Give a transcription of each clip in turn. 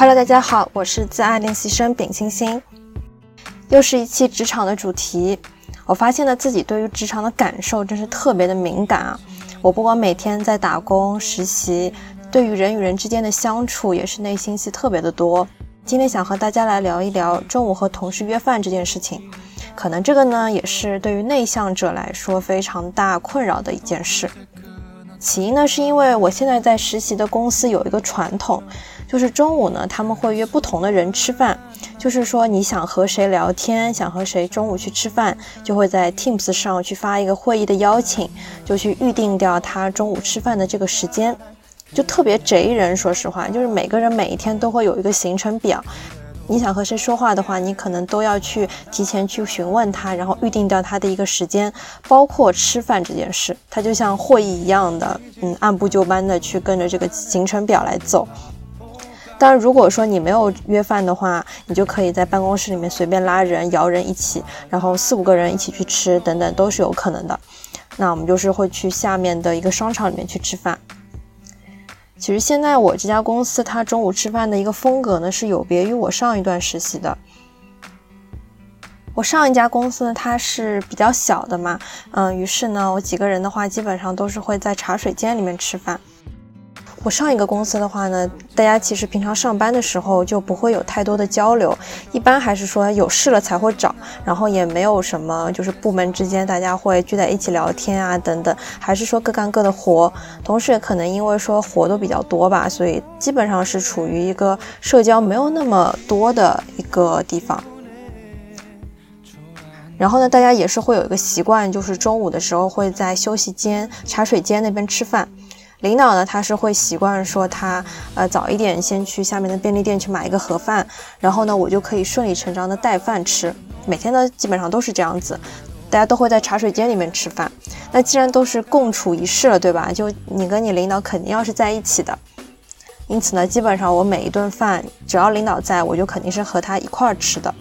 Hello，大家好，我是自爱练习生丙星星，又是一期职场的主题。我发现了自己对于职场的感受真是特别的敏感啊！我不光每天在打工实习，对于人与人之间的相处也是内心戏特别的多。今天想和大家来聊一聊中午和同事约饭这件事情。可能这个呢，也是对于内向者来说非常大困扰的一件事。起因呢，是因为我现在在实习的公司有一个传统，就是中午呢他们会约不同的人吃饭，就是说你想和谁聊天，想和谁中午去吃饭，就会在 Teams 上去发一个会议的邀请，就去预定掉他中午吃饭的这个时间，就特别贼人。说实话，就是每个人每一天都会有一个行程表。你想和谁说话的话，你可能都要去提前去询问他，然后预定掉他的一个时间，包括吃饭这件事，他就像会议一样的，嗯，按部就班的去跟着这个行程表来走。当然，如果说你没有约饭的话，你就可以在办公室里面随便拉人、摇人一起，然后四五个人一起去吃，等等都是有可能的。那我们就是会去下面的一个商场里面去吃饭。其实现在我这家公司，它中午吃饭的一个风格呢，是有别于我上一段实习的。我上一家公司呢，它是比较小的嘛，嗯，于是呢，我几个人的话，基本上都是会在茶水间里面吃饭。我上一个公司的话呢，大家其实平常上班的时候就不会有太多的交流，一般还是说有事了才会找，然后也没有什么就是部门之间大家会聚在一起聊天啊等等，还是说各干各的活。同时也可能因为说活都比较多吧，所以基本上是处于一个社交没有那么多的一个地方。然后呢，大家也是会有一个习惯，就是中午的时候会在休息间、茶水间那边吃饭。领导呢，他是会习惯说他呃早一点先去下面的便利店去买一个盒饭，然后呢我就可以顺理成章的带饭吃。每天呢基本上都是这样子，大家都会在茶水间里面吃饭。那既然都是共处一室了，对吧？就你跟你领导肯定要是在一起的，因此呢，基本上我每一顿饭只要领导在，我就肯定是和他一块儿吃的。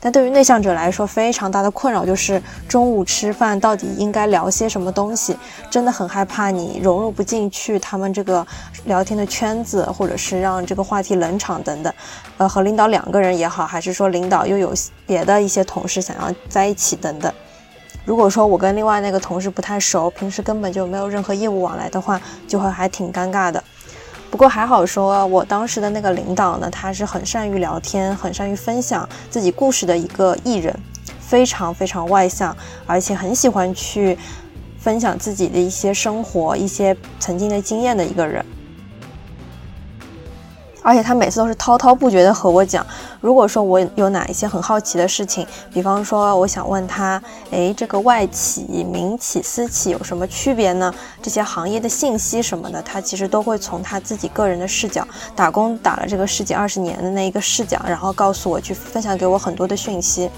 但对于内向者来说，非常大的困扰就是中午吃饭到底应该聊些什么东西，真的很害怕你融入不进去他们这个聊天的圈子，或者是让这个话题冷场等等。呃，和领导两个人也好，还是说领导又有别的一些同事想要在一起等等。如果说我跟另外那个同事不太熟，平时根本就没有任何业务往来的话，就会还挺尴尬的。不过还好，说我当时的那个领导呢，他是很善于聊天、很善于分享自己故事的一个艺人，非常非常外向，而且很喜欢去分享自己的一些生活、一些曾经的经验的一个人。而且他每次都是滔滔不绝的和我讲，如果说我有哪一些很好奇的事情，比方说我想问他，诶，这个外企、民企、私企有什么区别呢？这些行业的信息什么的，他其实都会从他自己个人的视角，打工打了这个十几二十年的那一个视角，然后告诉我去分享给我很多的讯息。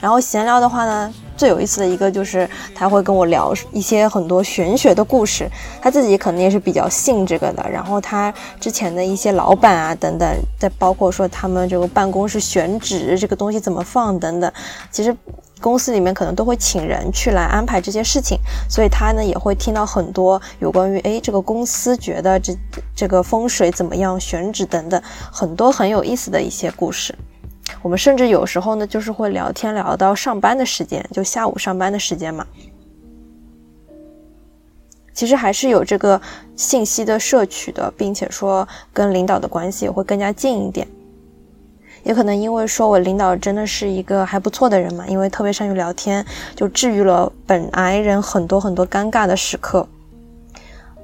然后闲聊的话呢，最有意思的一个就是他会跟我聊一些很多玄学的故事，他自己肯定也是比较信这个的。然后他之前的一些老板啊等等，再包括说他们这个办公室选址这个东西怎么放等等，其实公司里面可能都会请人去来安排这些事情，所以他呢也会听到很多有关于哎这个公司觉得这这个风水怎么样选址等等很多很有意思的一些故事。我们甚至有时候呢，就是会聊天聊到上班的时间，就下午上班的时间嘛。其实还是有这个信息的摄取的，并且说跟领导的关系也会更加近一点。也可能因为说我领导真的是一个还不错的人嘛，因为特别善于聊天，就治愈了本来人很多很多尴尬的时刻。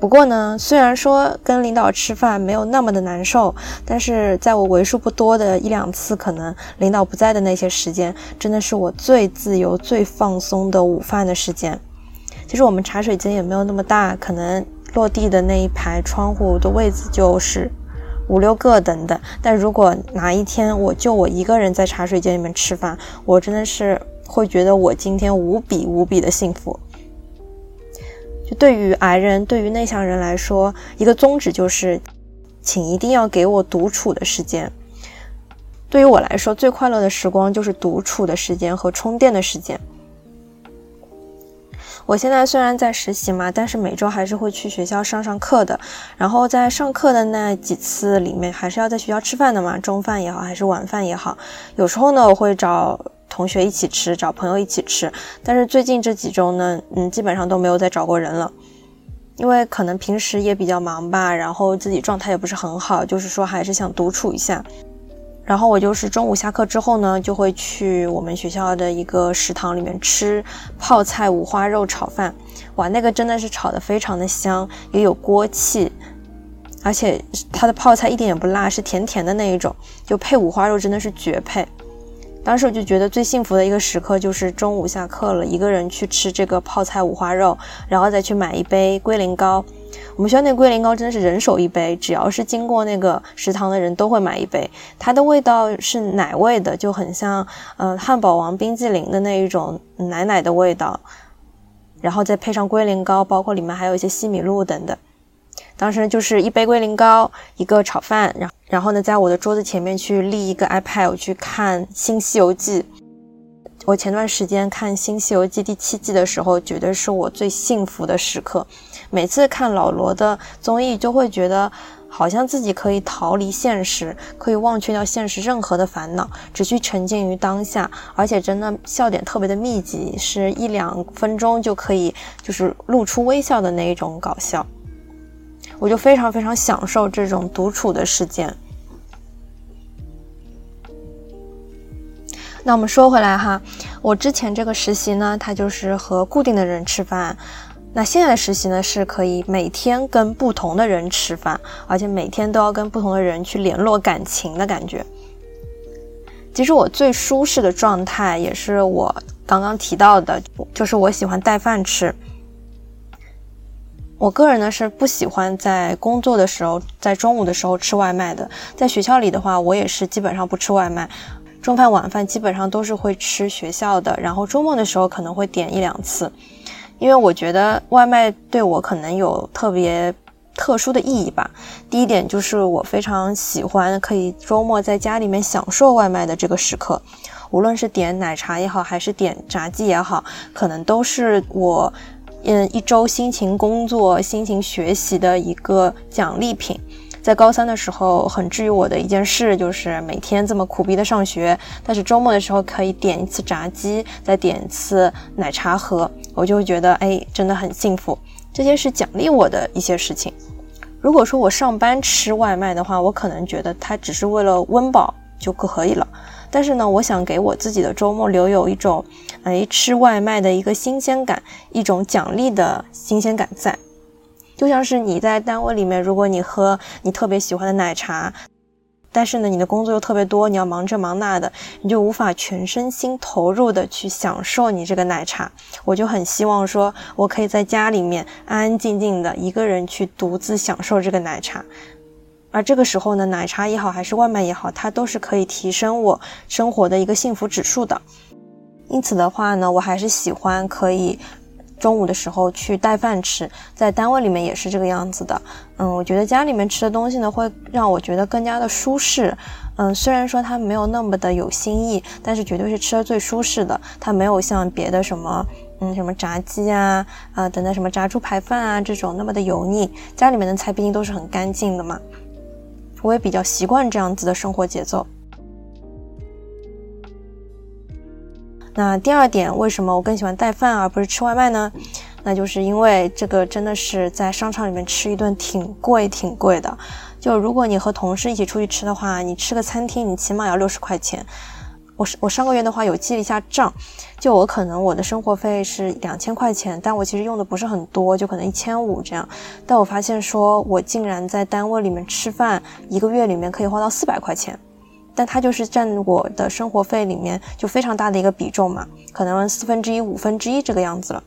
不过呢，虽然说跟领导吃饭没有那么的难受，但是在我为数不多的一两次可能领导不在的那些时间，真的是我最自由、最放松的午饭的时间。其实我们茶水间也没有那么大，可能落地的那一排窗户的位置就是五六个等等。但如果哪一天我就我一个人在茶水间里面吃饭，我真的是会觉得我今天无比无比的幸福。就对于矮人，对于内向人来说，一个宗旨就是，请一定要给我独处的时间。对于我来说，最快乐的时光就是独处的时间和充电的时间。我现在虽然在实习嘛，但是每周还是会去学校上上课的。然后在上课的那几次里面，还是要在学校吃饭的嘛，中饭也好，还是晚饭也好。有时候呢，我会找同学一起吃，找朋友一起吃。但是最近这几周呢，嗯，基本上都没有再找过人了，因为可能平时也比较忙吧，然后自己状态也不是很好，就是说还是想独处一下。然后我就是中午下课之后呢，就会去我们学校的一个食堂里面吃泡菜五花肉炒饭。哇，那个真的是炒的非常的香，也有锅气，而且它的泡菜一点也不辣，是甜甜的那一种，就配五花肉真的是绝配。当时我就觉得最幸福的一个时刻就是中午下课了，一个人去吃这个泡菜五花肉，然后再去买一杯龟苓膏。我们学校那龟苓膏真的是人手一杯，只要是经过那个食堂的人都会买一杯。它的味道是奶味的，就很像嗯汉堡王冰激凌的那一种奶奶的味道，然后再配上龟苓膏，包括里面还有一些西米露等等。当时就是一杯龟苓膏，一个炒饭，然然后呢，在我的桌子前面去立一个 iPad，我去看《新西游记》。我前段时间看《新西游记》第七季的时候，绝对是我最幸福的时刻。每次看老罗的综艺，就会觉得好像自己可以逃离现实，可以忘却掉现实任何的烦恼，只需沉浸于当下。而且真的笑点特别的密集，是一两分钟就可以就是露出微笑的那一种搞笑。我就非常非常享受这种独处的时间。那我们说回来哈，我之前这个实习呢，它就是和固定的人吃饭。那现在的实习呢，是可以每天跟不同的人吃饭，而且每天都要跟不同的人去联络感情的感觉。其实我最舒适的状态，也是我刚刚提到的，就是我喜欢带饭吃。我个人呢是不喜欢在工作的时候，在中午的时候吃外卖的。在学校里的话，我也是基本上不吃外卖。中饭晚饭基本上都是会吃学校的，然后周末的时候可能会点一两次，因为我觉得外卖对我可能有特别特殊的意义吧。第一点就是我非常喜欢可以周末在家里面享受外卖的这个时刻，无论是点奶茶也好，还是点炸鸡也好，可能都是我嗯一周辛勤工作、辛勤学习的一个奖励品。在高三的时候，很治愈我的一件事就是每天这么苦逼的上学，但是周末的时候可以点一次炸鸡，再点一次奶茶喝，我就会觉得哎，真的很幸福。这些是奖励我的一些事情。如果说我上班吃外卖的话，我可能觉得它只是为了温饱就可以了。但是呢，我想给我自己的周末留有一种，哎，吃外卖的一个新鲜感，一种奖励的新鲜感在。就像是你在单位里面，如果你喝你特别喜欢的奶茶，但是呢，你的工作又特别多，你要忙这忙那的，你就无法全身心投入的去享受你这个奶茶。我就很希望说，我可以在家里面安安静静的一个人去独自享受这个奶茶，而这个时候呢，奶茶也好，还是外卖也好，它都是可以提升我生活的一个幸福指数的。因此的话呢，我还是喜欢可以。中午的时候去带饭吃，在单位里面也是这个样子的。嗯，我觉得家里面吃的东西呢，会让我觉得更加的舒适。嗯，虽然说它没有那么的有新意，但是绝对是吃的最舒适的。它没有像别的什么，嗯，什么炸鸡啊，啊等等什么炸猪排饭啊这种那么的油腻。家里面的菜毕竟都是很干净的嘛，我也比较习惯这样子的生活节奏。那第二点，为什么我更喜欢带饭而不是吃外卖呢？那就是因为这个真的是在商场里面吃一顿挺贵挺贵的。就如果你和同事一起出去吃的话，你吃个餐厅，你起码要六十块钱。我我上个月的话有记了一下账，就我可能我的生活费是两千块钱，但我其实用的不是很多，就可能一千五这样。但我发现说，我竟然在单位里面吃饭，一个月里面可以花到四百块钱。但它就是占我的生活费里面就非常大的一个比重嘛，可能四分之一、五分之一这个样子了。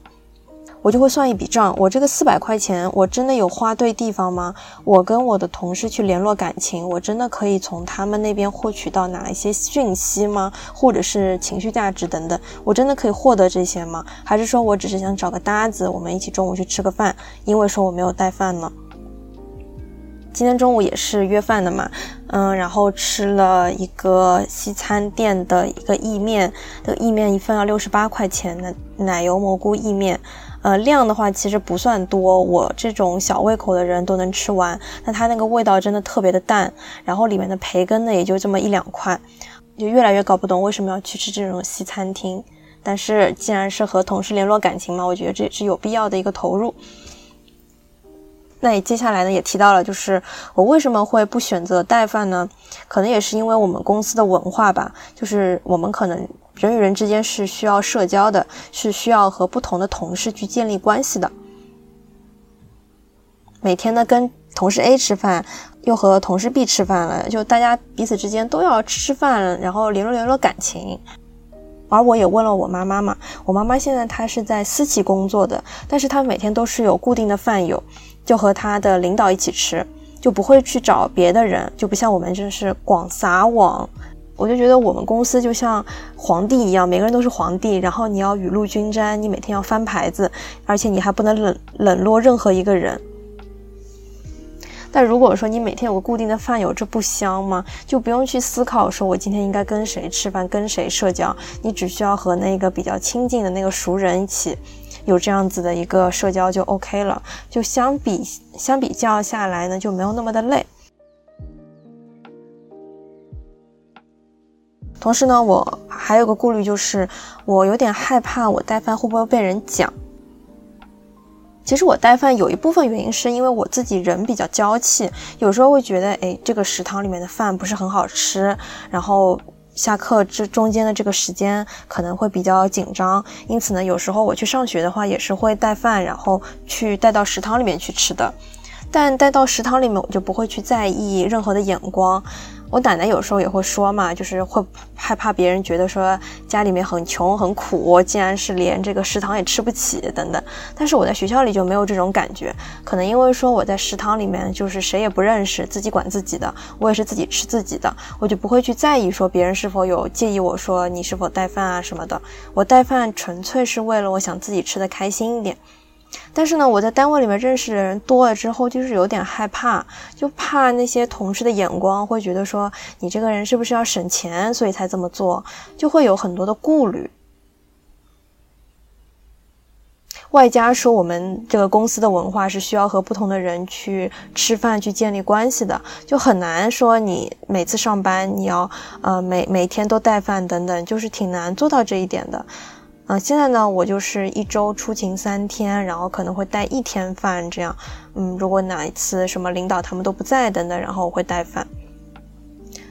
我就会算一笔账，我这个四百块钱，我真的有花对地方吗？我跟我的同事去联络感情，我真的可以从他们那边获取到哪一些讯息吗？或者是情绪价值等等，我真的可以获得这些吗？还是说我只是想找个搭子，我们一起中午去吃个饭？因为说我没有带饭呢？今天中午也是约饭的嘛，嗯，然后吃了一个西餐店的一个意面，这个意面一份要六十八块钱的奶油蘑菇意面，呃，量的话其实不算多，我这种小胃口的人都能吃完，那它那个味道真的特别的淡，然后里面的培根呢也就这么一两块，就越来越搞不懂为什么要去吃这种西餐厅，但是既然是和同事联络感情嘛，我觉得这也是有必要的一个投入。那接下来呢也提到了，就是我为什么会不选择带饭呢？可能也是因为我们公司的文化吧，就是我们可能人与人之间是需要社交的，是需要和不同的同事去建立关系的。每天呢跟同事 A 吃饭，又和同事 B 吃饭了，就大家彼此之间都要吃吃饭，然后联络联络感情。而我也问了我妈妈嘛，我妈妈现在她是在私企工作的，但是她每天都是有固定的饭友。就和他的领导一起吃，就不会去找别的人，就不像我们就是广撒网。我就觉得我们公司就像皇帝一样，每个人都是皇帝，然后你要雨露均沾，你每天要翻牌子，而且你还不能冷冷落任何一个人。但如果说你每天有个固定的饭友，这不香吗？就不用去思考说我今天应该跟谁吃饭，跟谁社交，你只需要和那个比较亲近的那个熟人一起。有这样子的一个社交就 OK 了，就相比相比较下来呢，就没有那么的累。同时呢，我还有个顾虑，就是我有点害怕我带饭会不会被人讲。其实我带饭有一部分原因是因为我自己人比较娇气，有时候会觉得，哎，这个食堂里面的饭不是很好吃，然后。下课这中间的这个时间可能会比较紧张，因此呢，有时候我去上学的话也是会带饭，然后去带到食堂里面去吃的。但带到食堂里面，我就不会去在意任何的眼光。我奶奶有时候也会说嘛，就是会害怕别人觉得说家里面很穷很苦，竟然是连这个食堂也吃不起等等。但是我在学校里就没有这种感觉，可能因为说我在食堂里面就是谁也不认识，自己管自己的，我也是自己吃自己的，我就不会去在意说别人是否有介意我说你是否带饭啊什么的。我带饭纯粹是为了我想自己吃的开心一点。但是呢，我在单位里面认识的人多了之后，就是有点害怕，就怕那些同事的眼光会觉得说你这个人是不是要省钱，所以才这么做，就会有很多的顾虑。外加说我们这个公司的文化是需要和不同的人去吃饭、去建立关系的，就很难说你每次上班你要呃每每天都带饭等等，就是挺难做到这一点的。嗯，现在呢，我就是一周出勤三天，然后可能会带一天饭这样。嗯，如果哪一次什么领导他们都不在等等，然后我会带饭。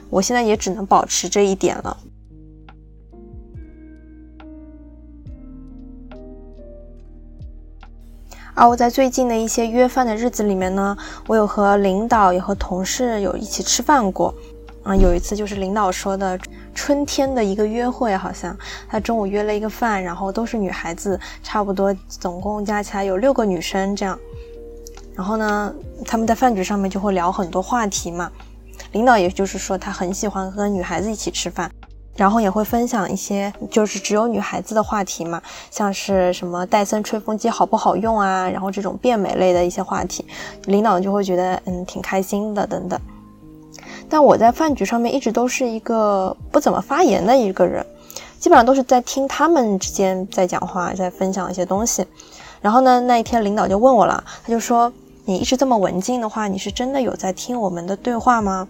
我现在也只能保持这一点了。而我在最近的一些约饭的日子里面呢，我有和领导也和同事有一起吃饭过。啊，有一次就是领导说的春天的一个约会，好像他中午约了一个饭，然后都是女孩子，差不多总共加起来有六个女生这样。然后呢，他们在饭局上面就会聊很多话题嘛。领导也就是说他很喜欢和女孩子一起吃饭，然后也会分享一些就是只有女孩子的话题嘛，像是什么戴森吹风机好不好用啊，然后这种变美类的一些话题，领导就会觉得嗯挺开心的等等。但我在饭局上面一直都是一个不怎么发言的一个人，基本上都是在听他们之间在讲话，在分享一些东西。然后呢，那一天领导就问我了，他就说：“你一直这么文静的话，你是真的有在听我们的对话吗？”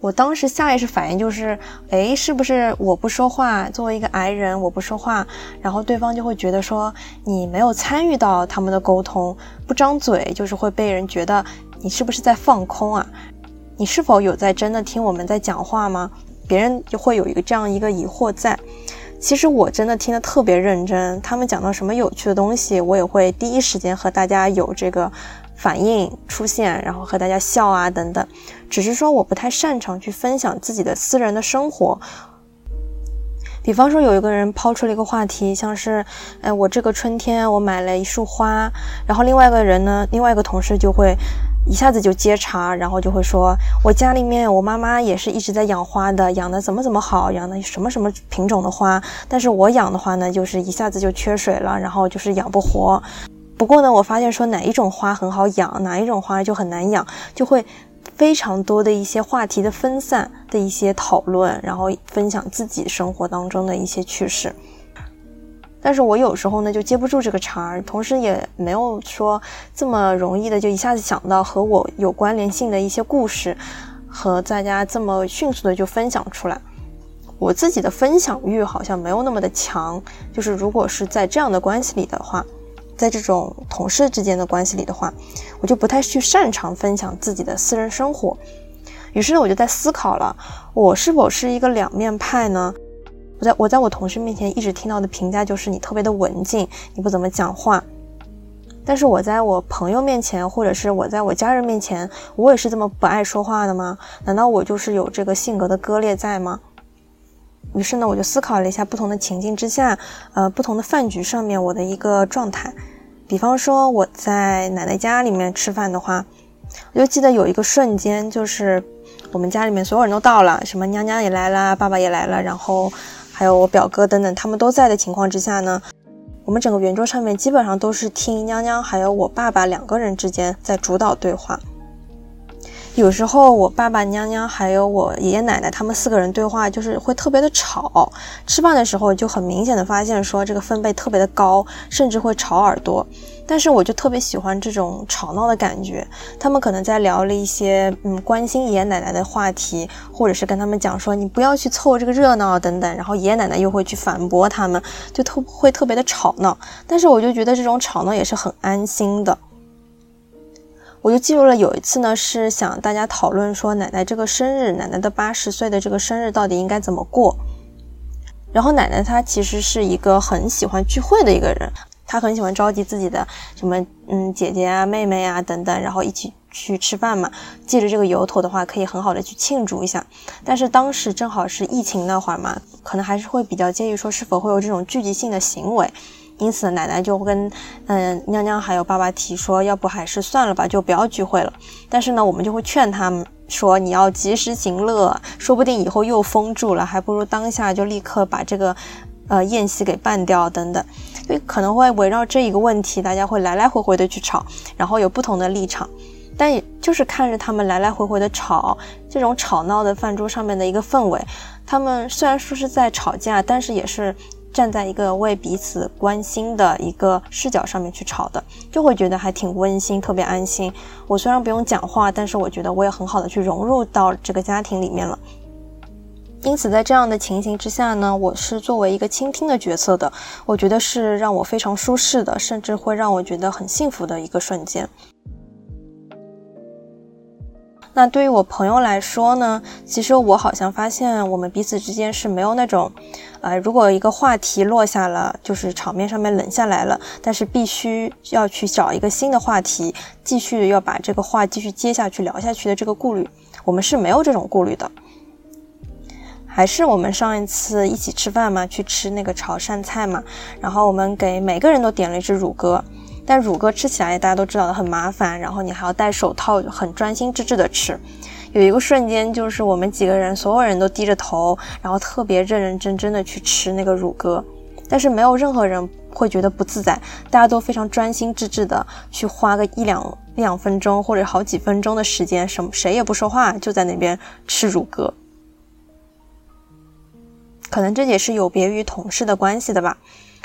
我当时下意识反应就是：哎，是不是我不说话，作为一个矮人我不说话，然后对方就会觉得说你没有参与到他们的沟通，不张嘴就是会被人觉得你是不是在放空啊？你是否有在真的听我们在讲话吗？别人就会有一个这样一个疑惑在。其实我真的听得特别认真，他们讲到什么有趣的东西，我也会第一时间和大家有这个反应出现，然后和大家笑啊等等。只是说我不太擅长去分享自己的私人的生活。比方说有一个人抛出了一个话题，像是，哎，我这个春天我买了一束花，然后另外一个人呢，另外一个同事就会。一下子就接茬，然后就会说：“我家里面我妈妈也是一直在养花的，养的怎么怎么好，养的什么什么品种的花。但是我养的话呢，就是一下子就缺水了，然后就是养不活。”不过呢，我发现说哪一种花很好养，哪一种花就很难养，就会非常多的一些话题的分散的一些讨论，然后分享自己生活当中的一些趣事。但是我有时候呢就接不住这个茬儿，同时也没有说这么容易的就一下子想到和我有关联性的一些故事，和大家这么迅速的就分享出来。我自己的分享欲好像没有那么的强，就是如果是在这样的关系里的话，在这种同事之间的关系里的话，我就不太去擅长分享自己的私人生活。于是呢，我就在思考了，我是否是一个两面派呢？我在我在我同事面前一直听到的评价就是你特别的文静，你不怎么讲话。但是我在我朋友面前，或者是我在我家人面前，我也是这么不爱说话的吗？难道我就是有这个性格的割裂在吗？于是呢，我就思考了一下不同的情境之下，呃，不同的饭局上面我的一个状态。比方说我在奶奶家里面吃饭的话，我就记得有一个瞬间，就是我们家里面所有人都到了，什么娘娘也来了，爸爸也来了，然后。还有我表哥等等，他们都在的情况之下呢，我们整个圆桌上面基本上都是听娘娘还有我爸爸两个人之间在主导对话。有时候我爸爸、娘娘还有我爷爷奶奶他们四个人对话，就是会特别的吵。吃饭的时候就很明显的发现，说这个分贝特别的高，甚至会吵耳朵。但是我就特别喜欢这种吵闹的感觉。他们可能在聊了一些嗯关心爷爷奶奶的话题，或者是跟他们讲说你不要去凑这个热闹等等，然后爷爷奶奶又会去反驳他们，就特会特别的吵闹。但是我就觉得这种吵闹也是很安心的。我就记录了有一次呢，是想大家讨论说奶奶这个生日，奶奶的八十岁的这个生日到底应该怎么过。然后奶奶她其实是一个很喜欢聚会的一个人，他很喜欢召集自己的什么嗯姐姐啊、妹妹啊等等，然后一起去吃饭嘛。借着这个由头的话，可以很好的去庆祝一下。但是当时正好是疫情那会儿嘛，可能还是会比较介意说是否会有这种聚集性的行为。因此，奶奶就跟嗯娘娘还有爸爸提说，要不还是算了吧，就不要聚会了。但是呢，我们就会劝他们说，你要及时行乐，说不定以后又封住了，还不如当下就立刻把这个呃宴席给办掉等等。所以可能会围绕这一个问题，大家会来来回回的去吵，然后有不同的立场。但也就是看着他们来来回回的吵，这种吵闹的饭桌上面的一个氛围，他们虽然说是在吵架，但是也是。站在一个为彼此关心的一个视角上面去吵的，就会觉得还挺温馨，特别安心。我虽然不用讲话，但是我觉得我也很好的去融入到这个家庭里面了。因此，在这样的情形之下呢，我是作为一个倾听的角色的，我觉得是让我非常舒适的，甚至会让我觉得很幸福的一个瞬间。那对于我朋友来说呢，其实我好像发现我们彼此之间是没有那种，呃，如果一个话题落下了，就是场面上面冷下来了，但是必须要去找一个新的话题，继续要把这个话继续接下去聊下去的这个顾虑，我们是没有这种顾虑的。还是我们上一次一起吃饭嘛，去吃那个潮汕菜嘛，然后我们给每个人都点了一只乳鸽。但乳鸽吃起来大家都知道的很麻烦，然后你还要戴手套，很专心致志的吃。有一个瞬间，就是我们几个人所有人都低着头，然后特别认认真真的去吃那个乳鸽，但是没有任何人会觉得不自在，大家都非常专心致志的去花个一两一两分钟或者好几分钟的时间，什么谁也不说话，就在那边吃乳鸽。可能这也是有别于同事的关系的吧。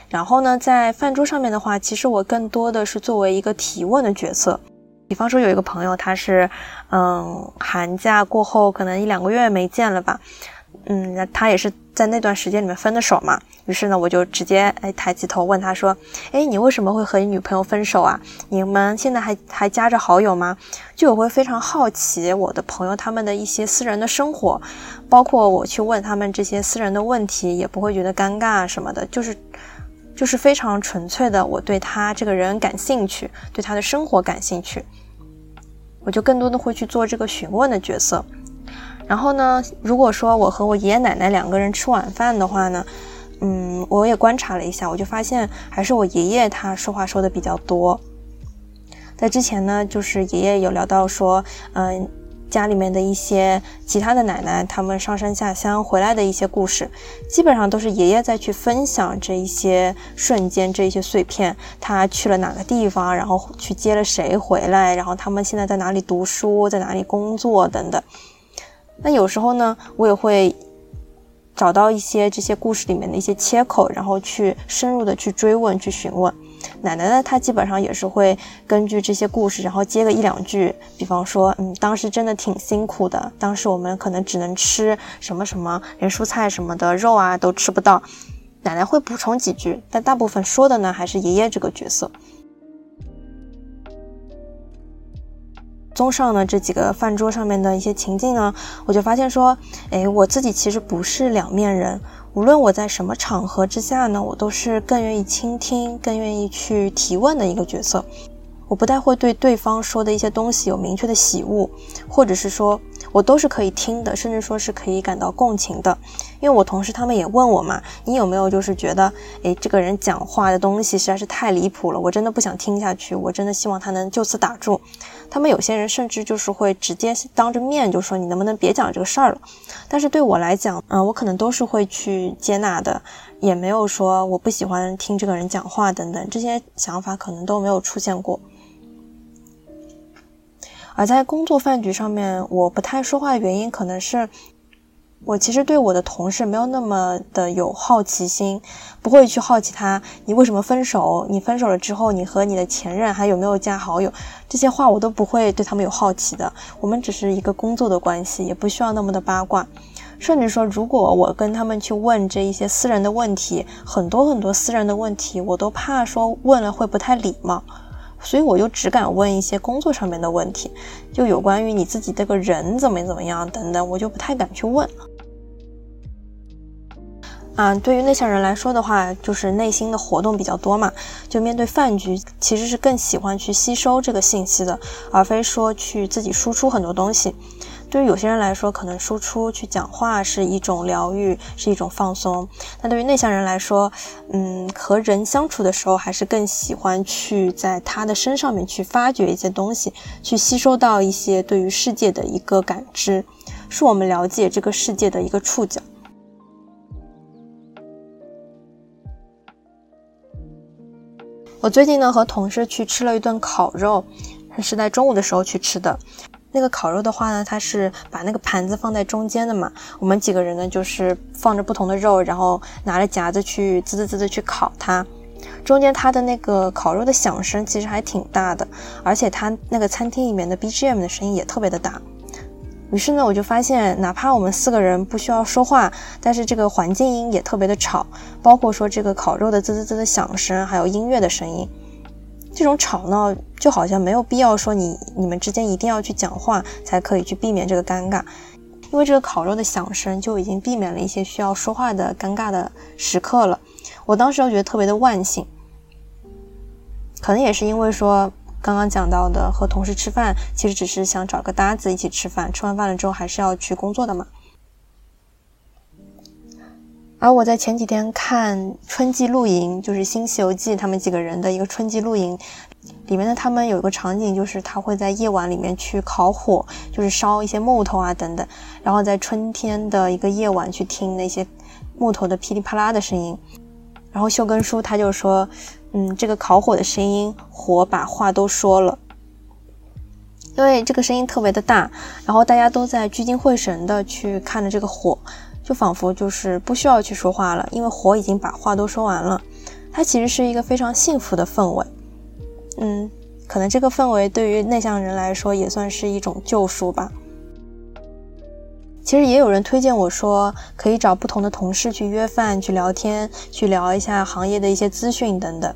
然后呢，在饭桌上面的话，其实我更多的是作为一个提问的角色。比方说，有一个朋友，他是，嗯，寒假过后可能一两个月没见了吧，嗯，那他也是在那段时间里面分的手嘛。于是呢，我就直接哎抬起头问他说：“哎，你为什么会和你女朋友分手啊？你们现在还还加着好友吗？”就我会非常好奇我的朋友他们的一些私人的生活，包括我去问他们这些私人的问题，也不会觉得尴尬什么的，就是。就是非常纯粹的，我对他这个人感兴趣，对他的生活感兴趣，我就更多的会去做这个询问的角色。然后呢，如果说我和我爷爷奶奶两个人吃晚饭的话呢，嗯，我也观察了一下，我就发现还是我爷爷他说话说的比较多。在之前呢，就是爷爷有聊到说，嗯，家里面的一些其他的奶奶，他们上山下乡回来的一些故事，基本上都是爷爷在去分享这一些瞬间，这一些碎片。他去了哪个地方，然后去接了谁回来，然后他们现在在哪里读书，在哪里工作等等。那有时候呢，我也会找到一些这些故事里面的一些切口，然后去深入的去追问、去询问。奶奶呢，她基本上也是会根据这些故事，然后接个一两句，比方说，嗯，当时真的挺辛苦的，当时我们可能只能吃什么什么，连蔬菜什么的肉啊都吃不到。奶奶会补充几句，但大部分说的呢还是爷爷这个角色。综上呢这几个饭桌上面的一些情境呢，我就发现说，哎，我自己其实不是两面人。无论我在什么场合之下呢，我都是更愿意倾听、更愿意去提问的一个角色。我不太会对对方说的一些东西有明确的喜恶，或者是说我都是可以听的，甚至说是可以感到共情的。因为我同事他们也问我嘛，你有没有就是觉得，诶，这个人讲话的东西实在是太离谱了，我真的不想听下去，我真的希望他能就此打住。他们有些人甚至就是会直接当着面就说你能不能别讲这个事儿了。但是对我来讲，嗯，我可能都是会去接纳的，也没有说我不喜欢听这个人讲话等等，这些想法可能都没有出现过。而在工作饭局上面，我不太说话的原因，可能是我其实对我的同事没有那么的有好奇心，不会去好奇他你为什么分手，你分手了之后，你和你的前任还有没有加好友，这些话我都不会对他们有好奇的。我们只是一个工作的关系，也不需要那么的八卦。甚至说，如果我跟他们去问这一些私人的问题，很多很多私人的问题，我都怕说问了会不太礼貌。所以我就只敢问一些工作上面的问题，就有关于你自己这个人怎么怎么样等等，我就不太敢去问了。啊，对于内向人来说的话，就是内心的活动比较多嘛，就面对饭局，其实是更喜欢去吸收这个信息的，而非说去自己输出很多东西。对于有些人来说，可能输出去讲话是一种疗愈，是一种放松。那对于内向人来说，嗯，和人相处的时候，还是更喜欢去在他的身上面去发掘一些东西，去吸收到一些对于世界的一个感知，是我们了解这个世界的一个触角。我最近呢，和同事去吃了一顿烤肉，是在中午的时候去吃的。那个烤肉的话呢，它是把那个盘子放在中间的嘛。我们几个人呢，就是放着不同的肉，然后拿着夹子去滋滋滋的去烤它。中间它的那个烤肉的响声其实还挺大的，而且它那个餐厅里面的 BGM 的声音也特别的大。于是呢，我就发现，哪怕我们四个人不需要说话，但是这个环境音也特别的吵，包括说这个烤肉的滋滋滋的响声，还有音乐的声音。这种吵闹就好像没有必要说你你们之间一定要去讲话才可以去避免这个尴尬，因为这个烤肉的响声就已经避免了一些需要说话的尴尬的时刻了。我当时就觉得特别的万幸，可能也是因为说刚刚讲到的和同事吃饭，其实只是想找个搭子一起吃饭，吃完饭了之后还是要去工作的嘛。而我在前几天看春季露营，就是《新西游记》他们几个人的一个春季露营，里面的他们有一个场景，就是他会在夜晚里面去烤火，就是烧一些木头啊等等，然后在春天的一个夜晚去听那些木头的噼里啪啦的声音。然后秀根叔他就说，嗯，这个烤火的声音，火把话都说了，因为这个声音特别的大，然后大家都在聚精会神的去看着这个火。就仿佛就是不需要去说话了，因为火已经把话都说完了。它其实是一个非常幸福的氛围，嗯，可能这个氛围对于内向人来说也算是一种救赎吧。其实也有人推荐我说，可以找不同的同事去约饭、去聊天、去聊一下行业的一些资讯等等。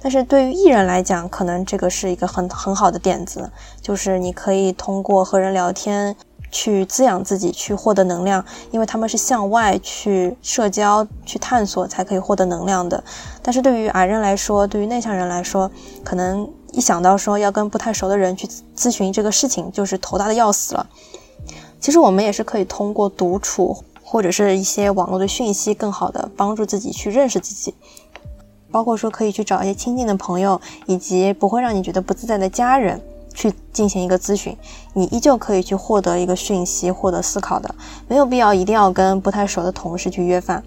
但是对于艺人来讲，可能这个是一个很很好的点子，就是你可以通过和人聊天。去滋养自己，去获得能量，因为他们是向外去社交、去探索才可以获得能量的。但是对于矮人来说，对于内向人来说，可能一想到说要跟不太熟的人去咨询这个事情，就是头大的要死了。其实我们也是可以通过独处或者是一些网络的讯息，更好的帮助自己去认识自己。包括说可以去找一些亲近的朋友，以及不会让你觉得不自在的家人。去进行一个咨询，你依旧可以去获得一个讯息，获得思考的，没有必要一定要跟不太熟的同事去约饭。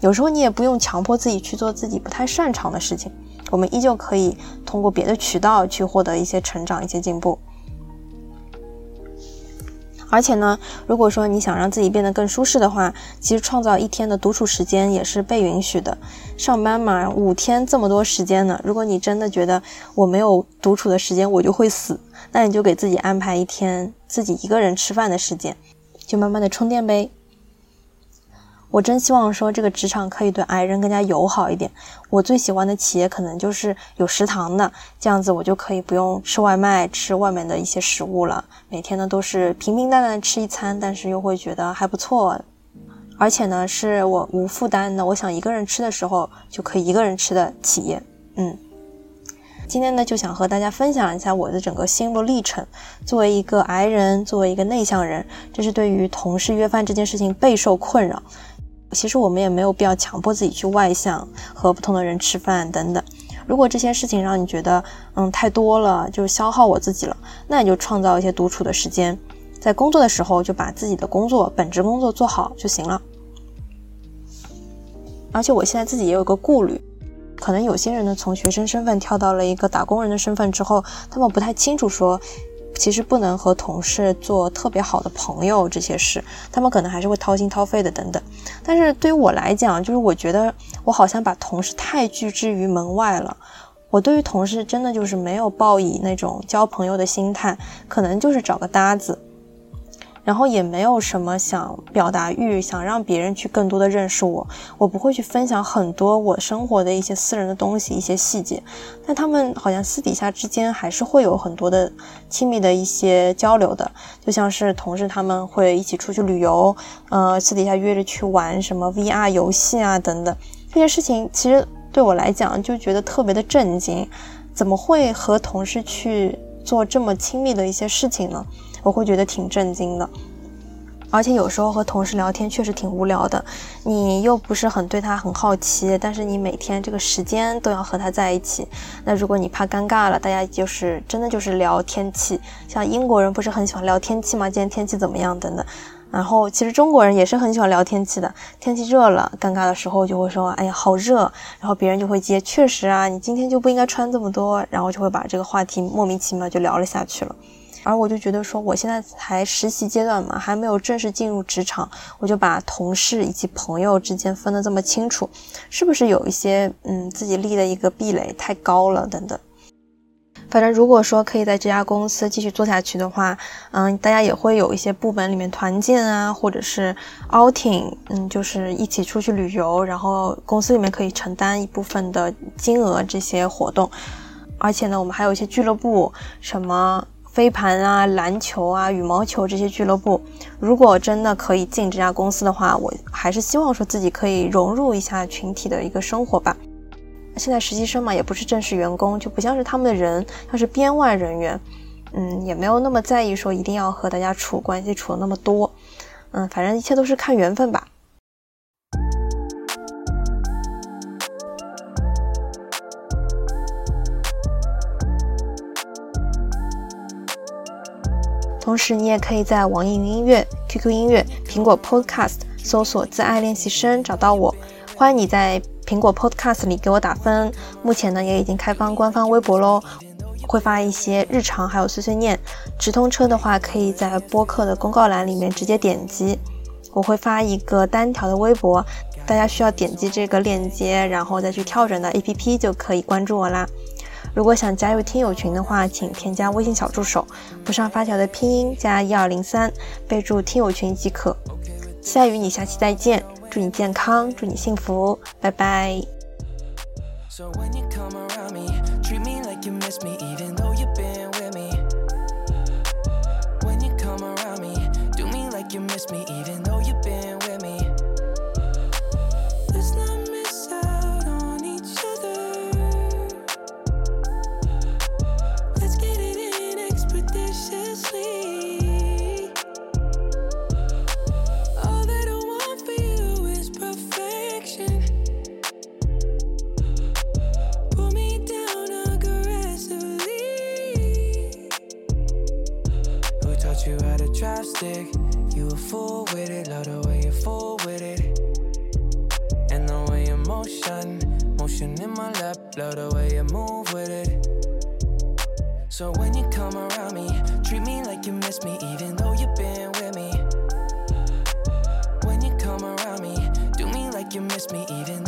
有时候你也不用强迫自己去做自己不太擅长的事情，我们依旧可以通过别的渠道去获得一些成长、一些进步。而且呢，如果说你想让自己变得更舒适的话，其实创造一天的独处时间也是被允许的。上班嘛，五天这么多时间呢，如果你真的觉得我没有独处的时间，我就会死，那你就给自己安排一天自己一个人吃饭的时间，就慢慢的充电呗。我真希望说这个职场可以对矮人更加友好一点。我最喜欢的企业可能就是有食堂的，这样子我就可以不用吃外卖，吃外面的一些食物了。每天呢都是平平淡淡的吃一餐，但是又会觉得还不错。而且呢是我无负担的，我想一个人吃的时候就可以一个人吃的企业。嗯，今天呢就想和大家分享一下我的整个心路历程。作为一个矮人，作为一个内向人，这是对于同事约饭这件事情备受困扰。其实我们也没有必要强迫自己去外向，和不同的人吃饭等等。如果这些事情让你觉得嗯太多了，就消耗我自己了，那你就创造一些独处的时间，在工作的时候就把自己的工作本职工作做好就行了。而且我现在自己也有个顾虑，可能有些人呢从学生身份跳到了一个打工人的身份之后，他们不太清楚说。其实不能和同事做特别好的朋友，这些事他们可能还是会掏心掏肺的等等。但是对于我来讲，就是我觉得我好像把同事太拒之于门外了。我对于同事真的就是没有抱以那种交朋友的心态，可能就是找个搭子。然后也没有什么想表达欲，想让别人去更多的认识我。我不会去分享很多我生活的一些私人的东西、一些细节。但他们好像私底下之间还是会有很多的亲密的一些交流的，就像是同事他们会一起出去旅游，呃，私底下约着去玩什么 VR 游戏啊等等。这些事情其实对我来讲就觉得特别的震惊，怎么会和同事去做这么亲密的一些事情呢？我会觉得挺震惊的，而且有时候和同事聊天确实挺无聊的。你又不是很对他很好奇，但是你每天这个时间都要和他在一起。那如果你怕尴尬了，大家就是真的就是聊天气。像英国人不是很喜欢聊天气吗？今天天气怎么样等等。然后其实中国人也是很喜欢聊天气的。天气热了，尴尬的时候就会说：“哎呀，好热。”然后别人就会接：“确实啊，你今天就不应该穿这么多。”然后就会把这个话题莫名其妙就聊了下去了。而我就觉得说，我现在才实习阶段嘛，还没有正式进入职场，我就把同事以及朋友之间分得这么清楚，是不是有一些嗯自己立的一个壁垒太高了等等？反正如果说可以在这家公司继续做下去的话，嗯，大家也会有一些部门里面团建啊，或者是 outing，嗯，就是一起出去旅游，然后公司里面可以承担一部分的金额这些活动，而且呢，我们还有一些俱乐部，什么。飞盘啊，篮球啊，羽毛球这些俱乐部，如果真的可以进这家公司的话，我还是希望说自己可以融入一下群体的一个生活吧。现在实习生嘛，也不是正式员工，就不像是他们的人，像是编外人员，嗯，也没有那么在意说一定要和大家处关系处的那么多，嗯，反正一切都是看缘分吧。同时，你也可以在网易云音乐、QQ 音乐、苹果 Podcast 搜索“自爱练习生”找到我。欢迎你在苹果 Podcast 里给我打分。目前呢，也已经开放官方微博喽，会发一些日常还有碎碎念。直通车的话，可以在播客的公告栏里面直接点击。我会发一个单条的微博，大家需要点击这个链接，然后再去跳转到 APP 就可以关注我啦。如果想加入听友群的话，请添加微信小助手，不上发条的拼音加一二零三，备注听友群即可。期待与你下期再见，祝你健康，祝你幸福，拜拜。Fool with it, love the way you fool with it. And the way you motion, motion in my lap, love the way you move with it. So when you come around me, treat me like you miss me, even though you've been with me. When you come around me, do me like you miss me, even